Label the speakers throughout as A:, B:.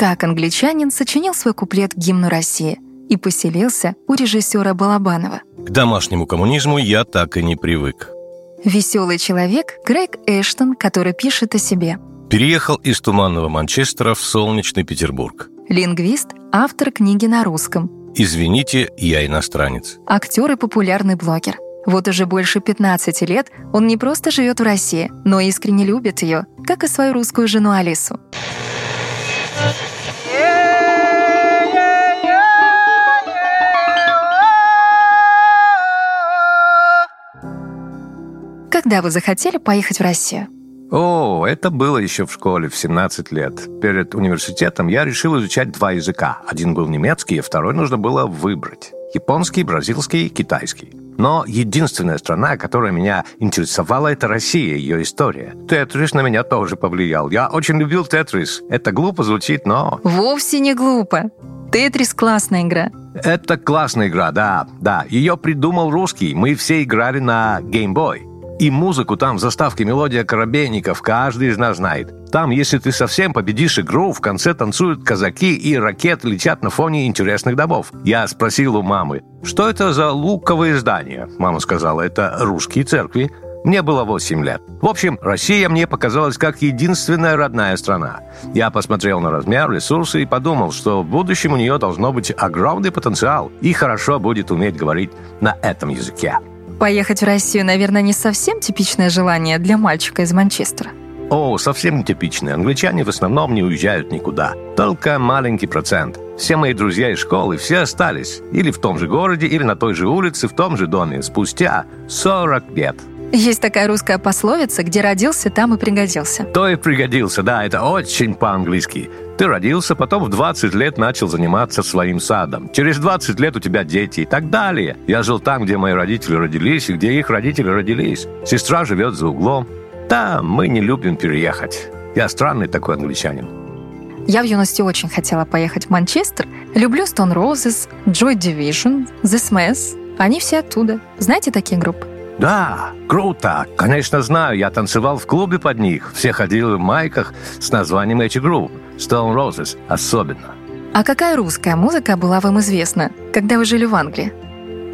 A: Как англичанин сочинил свой куплет к гимну России и поселился у режиссера Балабанова.
B: К домашнему коммунизму я так и не привык.
A: Веселый человек Грег Эштон, который пишет о себе.
B: Переехал из туманного Манчестера в солнечный Петербург.
A: Лингвист, автор книги на русском.
B: Извините, я иностранец.
A: Актер и популярный блогер – вот уже больше 15 лет он не просто живет в России, но искренне любит ее, как и свою русскую жену Алису. Когда вы захотели поехать в Россию?
C: О, это было еще в школе в 17 лет. Перед университетом я решил изучать два языка. Один был немецкий, а второй нужно было выбрать. Японский, бразильский, китайский. Но единственная страна, которая меня интересовала, это Россия, ее история. Тетрис на меня тоже повлиял. Я очень любил Тетрис. Это глупо звучит, но...
A: Вовсе не глупо. Тетрис — классная игра.
C: Это классная игра, да, да. Ее придумал русский. Мы все играли на Game Boy. И музыку там в заставке мелодия Коробейников каждый из нас знает. Там, если ты совсем победишь игру, в конце танцуют казаки и ракеты летят на фоне интересных домов. Я спросил у мамы, что это за луковые здания? Мама сказала, это русские церкви. Мне было 8 лет. В общем, Россия мне показалась как единственная родная страна. Я посмотрел на размер, ресурсы и подумал, что в будущем у нее должно быть огромный потенциал и хорошо будет уметь говорить на этом языке.
A: Поехать в Россию, наверное, не совсем типичное желание для мальчика из Манчестера.
C: О, совсем не типичное. Англичане в основном не уезжают никуда. Только маленький процент. Все мои друзья из школы, все остались. Или в том же городе, или на той же улице, в том же доме. Спустя 40 лет.
A: Есть такая русская пословица, где родился, там и пригодился.
C: То и пригодился, да, это очень по-английски. Ты родился, потом в 20 лет начал заниматься своим садом. Через 20 лет у тебя дети и так далее. Я жил там, где мои родители родились и где их родители родились. Сестра живет за углом. Да, мы не любим переехать. Я странный такой англичанин.
A: Я в юности очень хотела поехать в Манчестер. Люблю Stone Roses, Joy Division, The Smiths. Они все оттуда. Знаете такие группы?
C: Да, круто. Конечно, знаю. Я танцевал в клубе под них. Все ходили в майках с названием этих групп. Stone Roses особенно.
A: А какая русская музыка была вам известна, когда вы жили в Англии?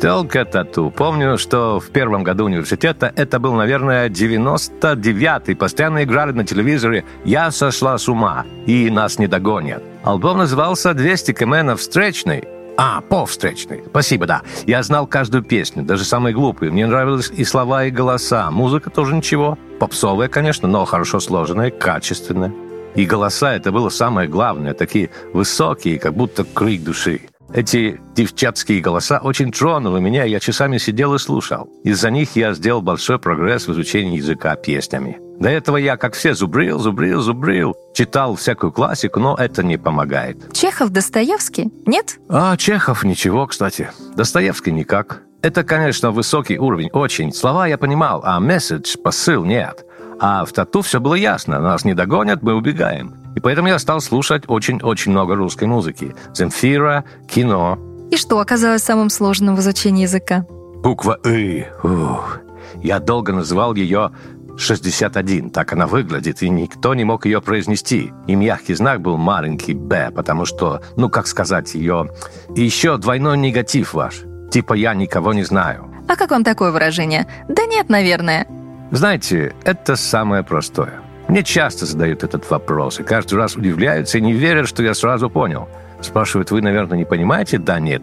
C: Только тату. Помню, что в первом году университета, это был, наверное, 99-й, постоянно играли на телевизоре «Я сошла с ума» и «Нас не догонят». Альбом назывался «200 км встречный», а, по встречной. Спасибо, да. Я знал каждую песню, даже самые глупые. Мне нравились и слова, и голоса. Музыка тоже ничего. Попсовая, конечно, но хорошо сложенная, качественная. И голоса — это было самое главное. Такие высокие, как будто крик души. Эти девчатские голоса очень тронули меня, я часами сидел и слушал. Из-за них я сделал большой прогресс в изучении языка песнями. До этого я, как все, зубрил, зубрил, зубрил. Читал всякую классику, но это не помогает.
A: Чехов, Достоевский? Нет?
C: А, Чехов ничего, кстати. Достоевский никак. Это, конечно, высокий уровень, очень. Слова я понимал, а месседж, посыл нет. А в тату все было ясно. Нас не догонят, мы убегаем. И поэтому я стал слушать очень-очень много русской музыки. Земфира, кино.
A: И что оказалось самым сложным в изучении языка?
C: Буква «ы». Ух. Я долго называл ее 61, так она выглядит, и никто не мог ее произнести. И мягкий знак был маленький «б», потому что, ну, как сказать, ее... И еще двойной негатив ваш. Типа «я никого не знаю».
A: А как вам такое выражение? Да нет, наверное.
C: Знаете, это самое простое. Мне часто задают этот вопрос, и каждый раз удивляются и не верят, что я сразу понял. Спрашивают, вы, наверное, не понимаете? Да, нет.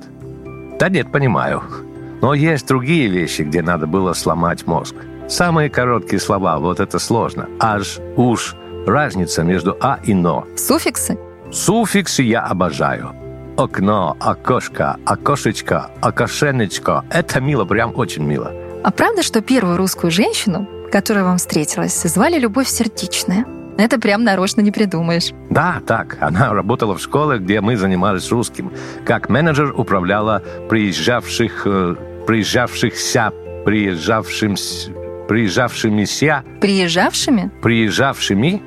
C: Да нет, понимаю. Но есть другие вещи, где надо было сломать мозг. Самые короткие слова, вот это сложно. Аж, уж, разница между «а» и «но».
A: Суффиксы?
C: Суффиксы я обожаю. Окно, окошко, окошечко, окошенечко. Это мило, прям очень мило.
A: А правда, что первую русскую женщину, которая вам встретилась, звали Любовь Сердечная? Это прям нарочно не придумаешь.
C: Да, так. Она работала в школе, где мы занимались русским. Как менеджер управляла приезжавших, э, приезжавшихся, приезжавшимся, приезжавшимися...
A: Приезжавшими?
C: Приезжавшими?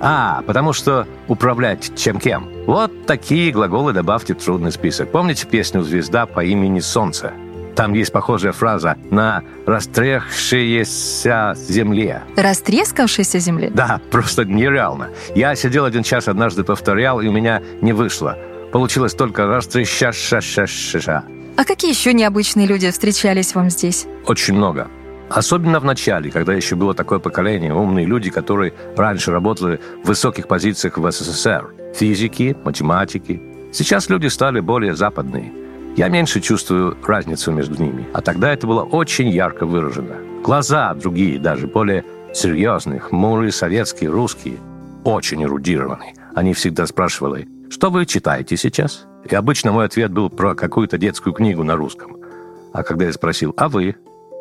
C: А, потому что управлять чем кем. Вот такие глаголы добавьте в трудный список. Помните песню «Звезда по имени Солнце»? Там есть похожая фраза «на растрехшейся земле».
A: Растрескавшейся земле?
C: Да, просто нереально. Я сидел один час, однажды повторял, и у меня не вышло. Получилось только растреща-ша-ша-ша.
A: А какие еще необычные люди встречались вам здесь?
C: Очень много. Особенно в начале, когда еще было такое поколение, умные люди, которые раньше работали в высоких позициях в СССР. Физики, математики. Сейчас люди стали более западные. Я меньше чувствую разницу между ними. А тогда это было очень ярко выражено. Глаза другие, даже более серьезные, хмурые, советские, русские. Очень эрудированные. Они всегда спрашивали, что вы читаете сейчас? И обычно мой ответ был про какую-то детскую книгу на русском. А когда я спросил, а вы?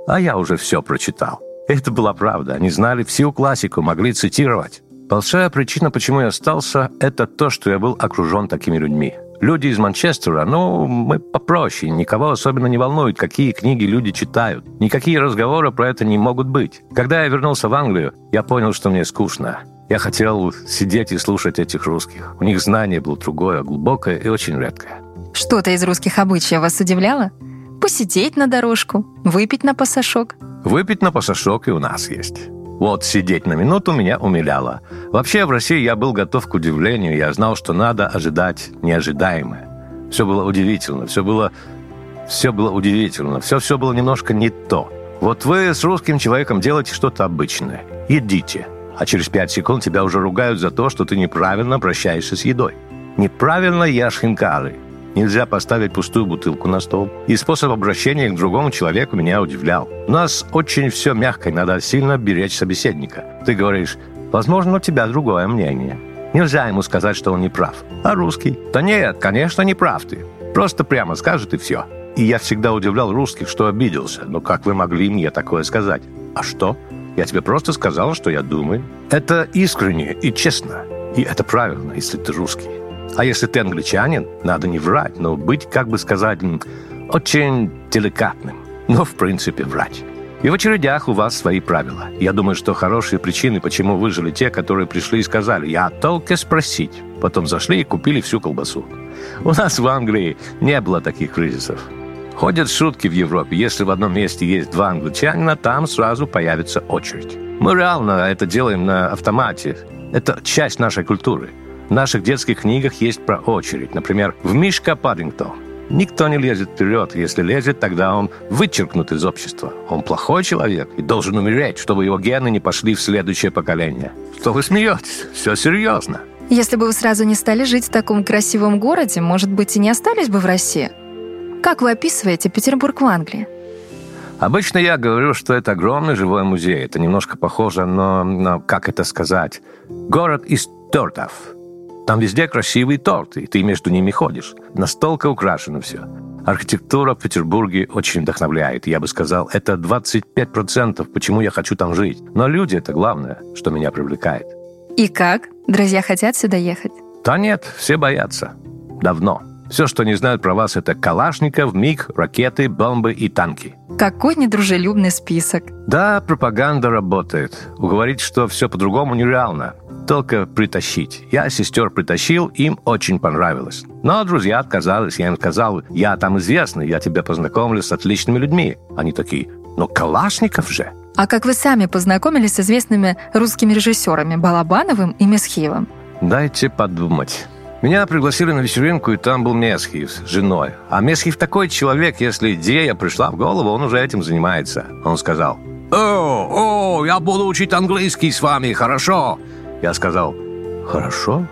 C: А я уже все прочитал. Это была правда. Они знали всю классику, могли цитировать. Большая причина, почему я остался, это то, что я был окружен такими людьми. Люди из Манчестера, ну, мы попроще, никого особенно не волнует, какие книги люди читают. Никакие разговоры про это не могут быть. Когда я вернулся в Англию, я понял, что мне скучно. Я хотел сидеть и слушать этих русских. У них знание было другое, глубокое и очень редкое.
A: Что-то из русских обычаев вас удивляло? Посидеть на дорожку, выпить на пасашок?
C: Выпить на пасашок и у нас есть. Вот сидеть на минуту меня умиляло. Вообще в России я был готов к удивлению, я знал, что надо ожидать неожидаемое. Все было удивительно, все было, все было удивительно, все, все было немножко не то. Вот вы с русским человеком делаете что-то обычное. Едите а через пять секунд тебя уже ругают за то, что ты неправильно обращаешься с едой. Неправильно ешь хинкали. Нельзя поставить пустую бутылку на стол. И способ обращения к другому человеку меня удивлял. У нас очень все мягко, и надо сильно беречь собеседника. Ты говоришь, возможно, у тебя другое мнение. Нельзя ему сказать, что он не прав. А русский? Да нет, конечно, не прав ты. Просто прямо скажет и все. И я всегда удивлял русских, что обиделся. Но как вы могли мне такое сказать? А что? Я тебе просто сказал, что я думаю. Это искренне и честно. И это правильно, если ты русский. А если ты англичанин, надо не врать, но быть, как бы сказать, очень деликатным. Но, в принципе, врать. И в очередях у вас свои правила. Я думаю, что хорошие причины, почему выжили те, которые пришли и сказали, я только спросить. Потом зашли и купили всю колбасу. У нас в Англии не было таких кризисов. Ходят шутки в Европе. Если в одном месте есть два англичанина, там сразу появится очередь. Мы реально это делаем на автомате. Это часть нашей культуры. В наших детских книгах есть про очередь. Например, в Мишка Паддингтон. Никто не лезет вперед. Если лезет, тогда он вычеркнут из общества. Он плохой человек и должен умереть, чтобы его гены не пошли в следующее поколение. Что вы смеетесь? Все серьезно.
A: Если бы вы сразу не стали жить в таком красивом городе, может быть, и не остались бы в России? Как вы описываете Петербург в Англии?
C: Обычно я говорю, что это огромный живой музей. Это немножко похоже на, на как это сказать, город из тортов. Там везде красивые торты, и ты между ними ходишь. Настолько украшено все. Архитектура в Петербурге очень вдохновляет. Я бы сказал, это 25%, почему я хочу там жить. Но люди — это главное, что меня привлекает.
A: И как? Друзья хотят сюда ехать?
C: Да нет, все боятся. Давно. Все, что не знают про вас, это калашников, МиГ, ракеты, бомбы и танки.
A: Какой недружелюбный список.
C: Да, пропаганда работает. Уговорить, что все по-другому нереально. Только притащить. Я сестер притащил, им очень понравилось. Но друзья отказались. Я им сказал, я там известный, я тебя познакомлю с отличными людьми. Они такие, но Калашников же.
A: А как вы сами познакомились с известными русскими режиссерами Балабановым и Месхиевым?
C: Дайте подумать. Меня пригласили на вечеринку, и там был Месхиев с женой. А Месхиев такой человек, если идея пришла в голову, он уже этим занимается. Он сказал, «О, о, я буду учить английский с вами, хорошо?» Я сказал, «Хорошо?»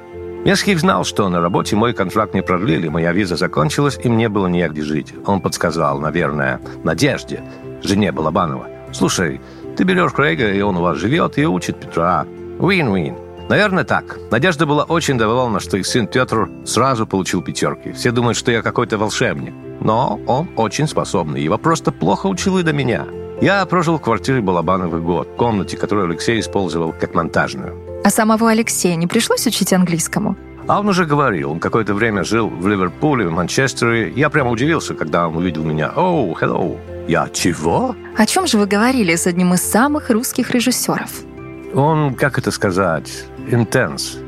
C: Месхиев знал, что на работе мой контракт не продлили, моя виза закончилась, и мне было негде жить. Он подсказал, наверное, Надежде, жене Балабанова. «Слушай, ты берешь Крейга, и он у вас живет и учит Петра. Win-win. Наверное, так. Надежда была очень довольна, что их сын Петр сразу получил пятерки. Все думают, что я какой-то волшебник. Но он очень способный. Его просто плохо учил и до меня. Я прожил в квартире Балабановый год, в комнате, которую Алексей использовал как монтажную.
A: А самого Алексея не пришлось учить английскому?
C: А он уже говорил, он какое-то время жил в Ливерпуле, в Манчестере. Я прямо удивился, когда он увидел меня. «Оу, oh, hello!» Я чего?
A: О чем же вы говорили с одним из самых русских режиссеров?
C: Он, как это сказать, интенс.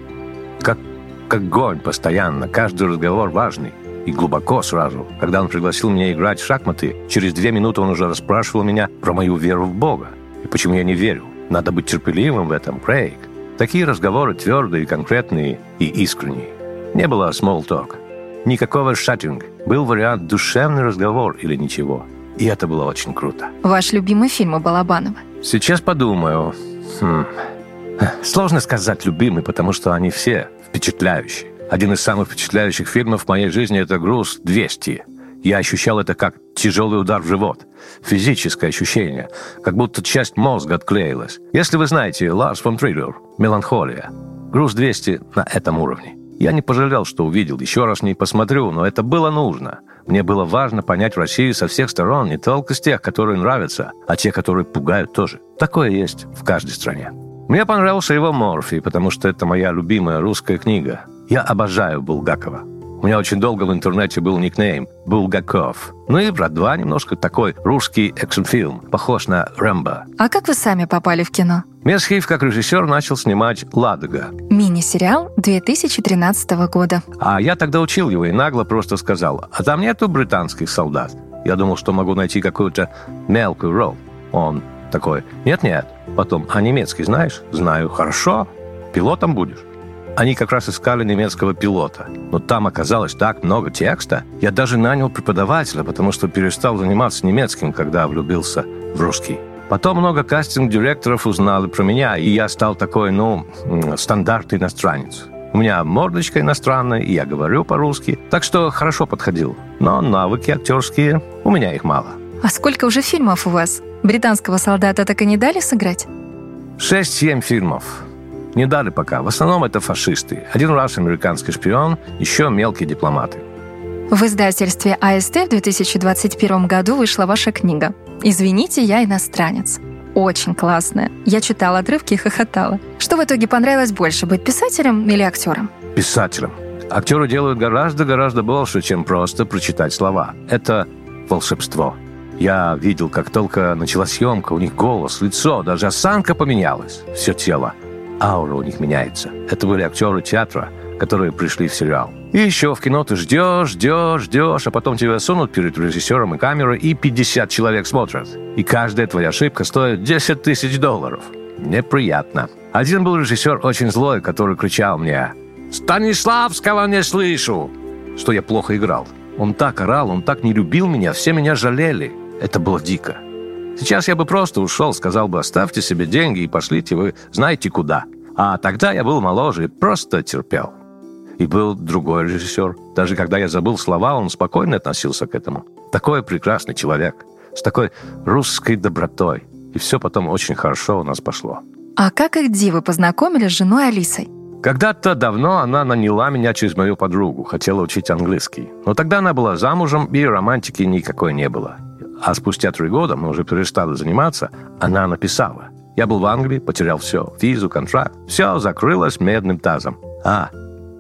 C: Как, как огонь постоянно. Каждый разговор важный. и глубоко сразу. Когда он пригласил меня играть в шахматы, через две минуты он уже расспрашивал меня про мою веру в Бога. И почему я не верю. Надо быть терпеливым в этом, Крейг. Такие разговоры твердые, конкретные и искренние. Не было small talk. Никакого шатинга. Был вариант душевный разговор или ничего. И это было очень круто.
A: Ваш любимый фильм у Балабанова?
C: Сейчас подумаю. Хм. Сложно сказать любимый, потому что они все впечатляющие. Один из самых впечатляющих фильмов в моей жизни – это «Груз-200». Я ощущал это как тяжелый удар в живот. Физическое ощущение, как будто часть мозга отклеилась. Если вы знаете Ларс фон Триллер «Меланхолия», «Груз-200» на этом уровне. Я не пожалел, что увидел. Еще раз не посмотрю, но это было нужно. Мне было важно понять Россию со всех сторон, не только с тех, которые нравятся, а те, которые пугают тоже. Такое есть в каждой стране. Мне понравился его Морфи, потому что это моя любимая русская книга. Я обожаю Булгакова. У меня очень долго в интернете был никнейм Булгаков. Ну и «Брат 2» немножко такой русский экшн-фильм, похож на «Рэмбо».
A: А как вы сами попали в кино?
C: Месхиев как режиссер начал снимать «Ладога».
A: Мини-сериал 2013 года.
C: А я тогда учил его и нагло просто сказал, а там нету британских солдат. Я думал, что могу найти какую-то мелкую роль. Он такой, нет-нет. Потом, а немецкий знаешь? Знаю. Хорошо. Пилотом будешь? Они как раз искали немецкого пилота. Но там оказалось так много текста. Я даже нанял преподавателя, потому что перестал заниматься немецким, когда влюбился в русский. Потом много кастинг-директоров узнали про меня, и я стал такой, ну, стандартный иностранец. У меня мордочка иностранная, и я говорю по-русски, так что хорошо подходил. Но навыки актерские, у меня их мало.
A: А сколько уже фильмов у вас? Британского солдата так и не дали сыграть?
C: Шесть-семь фильмов. Не дали пока. В основном это фашисты. Один раз американский шпион, еще мелкие дипломаты.
A: В издательстве АСТ в 2021 году вышла ваша книга «Извините, я иностранец». Очень классная. Я читала отрывки и хохотала. Что в итоге понравилось больше, быть писателем или актером?
C: Писателем. Актеры делают гораздо-гораздо больше, чем просто прочитать слова. Это волшебство. Я видел, как только начала съемка, у них голос, лицо, даже осанка поменялась. Все тело аура у них меняется. Это были актеры театра, которые пришли в сериал. И еще в кино ты ждешь, ждешь, ждешь, а потом тебя сунут перед режиссером и камерой, и 50 человек смотрят. И каждая твоя ошибка стоит 10 тысяч долларов. Неприятно. Один был режиссер очень злой, который кричал мне «Станиславского не слышу!» Что я плохо играл. Он так орал, он так не любил меня, все меня жалели. Это было дико. Сейчас я бы просто ушел, сказал бы, оставьте себе деньги и пошлите вы знаете куда. А тогда я был моложе и просто терпел. И был другой режиссер. Даже когда я забыл слова, он спокойно относился к этому. Такой прекрасный человек, с такой русской добротой. И все потом очень хорошо у нас пошло.
A: А как и где вы познакомились с женой Алисой?
C: Когда-то давно она наняла меня через мою подругу, хотела учить английский. Но тогда она была замужем, и романтики никакой не было. А спустя три года, мы уже перестали заниматься, она написала. Я был в Англии, потерял все. Визу, контракт. Все закрылось медным тазом. А,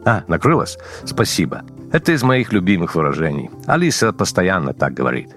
C: а, накрылось? Спасибо. Это из моих любимых выражений. Алиса постоянно так говорит.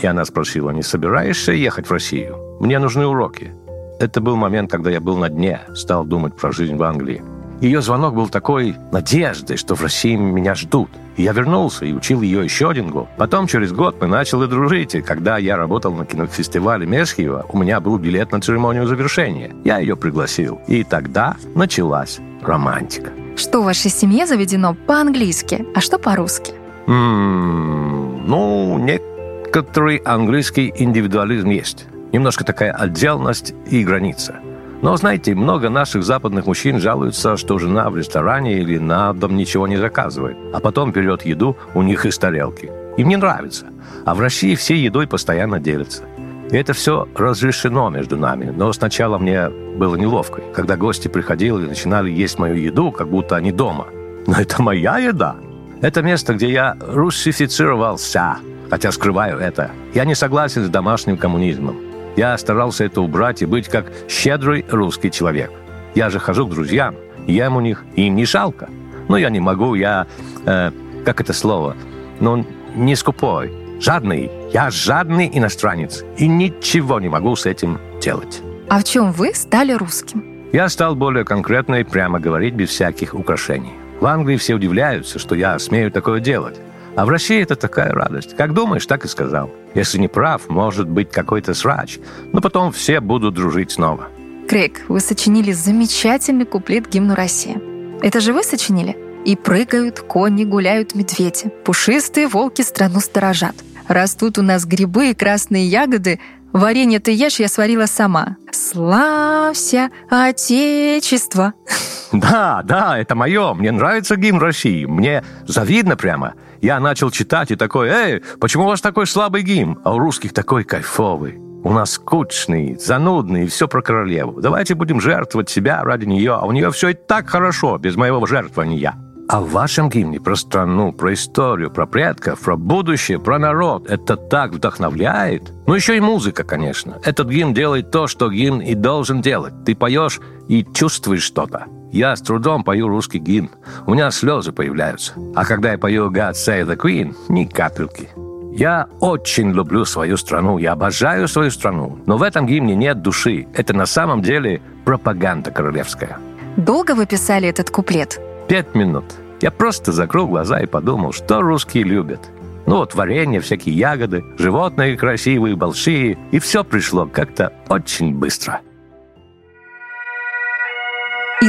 C: И она спросила, не собираешься ехать в Россию? Мне нужны уроки. Это был момент, когда я был на дне, стал думать про жизнь в Англии. Ее звонок был такой надеждой, что в России меня ждут. И я вернулся и учил ее еще один год. Потом через год мы начали дружить, и когда я работал на кинофестивале Месхиева, у меня был билет на церемонию завершения. Я ее пригласил. И тогда началась романтика.
A: Что в вашей семье заведено по-английски, а что по-русски?
C: М-м, ну, некоторый английский индивидуализм есть. Немножко такая отдельность и граница. Но, знаете, много наших западных мужчин жалуются, что жена в ресторане или на дом ничего не заказывает, а потом берет еду у них из тарелки. Им не нравится. А в России все едой постоянно делятся. И это все разрешено между нами. Но сначала мне было неловко, когда гости приходили и начинали есть мою еду, как будто они дома. Но это моя еда. Это место, где я русифицировался, хотя скрываю это. Я не согласен с домашним коммунизмом. Я старался это убрать и быть как щедрый русский человек. Я же хожу к друзьям, ем у них, и им не жалко. Но я не могу, я... Э, как это слово? Ну, не скупой, жадный. Я жадный иностранец, и ничего не могу с этим делать.
A: А в чем вы стали русским?
C: Я стал более конкретно и прямо говорить без всяких украшений. В Англии все удивляются, что я смею такое делать. А в России это такая радость. Как думаешь, так и сказал. Если не прав, может быть какой-то срач. Но потом все будут дружить снова.
A: Крейг, вы сочинили замечательный куплет гимну России. Это же вы сочинили? И прыгают кони, гуляют медведи. Пушистые волки страну сторожат. Растут у нас грибы и красные ягоды. Варенье ты ешь, я сварила сама. Славься, Отечество!
C: Да, да, это мое. Мне нравится гимн России. Мне завидно прямо. Я начал читать и такой, эй, почему у вас такой слабый гимн, а у русских такой кайфовый? У нас скучный, занудный, и все про королеву. Давайте будем жертвовать себя ради нее, а у нее все и так хорошо, без моего жертвования. А в вашем гимне про страну, про историю, про предков, про будущее, про народ это так вдохновляет. Ну, еще и музыка, конечно. Этот гимн делает то, что гимн и должен делать. Ты поешь и чувствуешь что-то. Я с трудом пою русский гимн. У меня слезы появляются. А когда я пою God Save the Queen, ни капельки. Я очень люблю свою страну, я обожаю свою страну, но в этом гимне нет души. Это на самом деле пропаганда королевская.
A: Долго вы писали этот куплет?
C: Пять минут. Я просто закрыл глаза и подумал, что русские любят. Ну вот варенье, всякие ягоды, животные красивые, большие. И все пришло как-то очень быстро.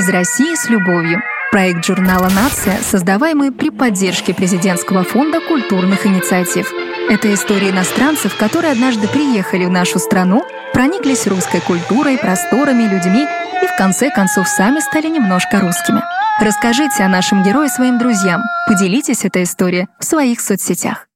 A: Из России с любовью. Проект журнала «Нация», создаваемый при поддержке Президентского фонда культурных инициатив – это история иностранцев, которые однажды приехали в нашу страну, прониклись русской культурой, просторами, людьми и в конце концов сами стали немножко русскими. Расскажите о нашем герое своим друзьям, поделитесь этой историей в своих соцсетях.